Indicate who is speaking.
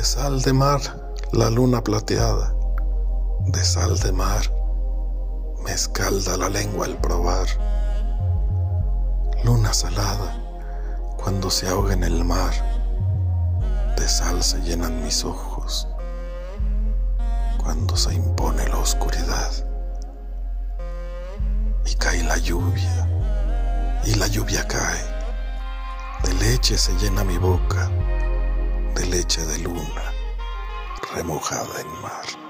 Speaker 1: De sal de mar, la luna plateada, de sal de mar, me escalda la lengua al probar. Luna salada, cuando se ahoga en el mar, de sal se llenan mis ojos, cuando se impone la oscuridad. Y cae la lluvia, y la lluvia cae, de leche se llena mi boca, leche de luna remojada en mar.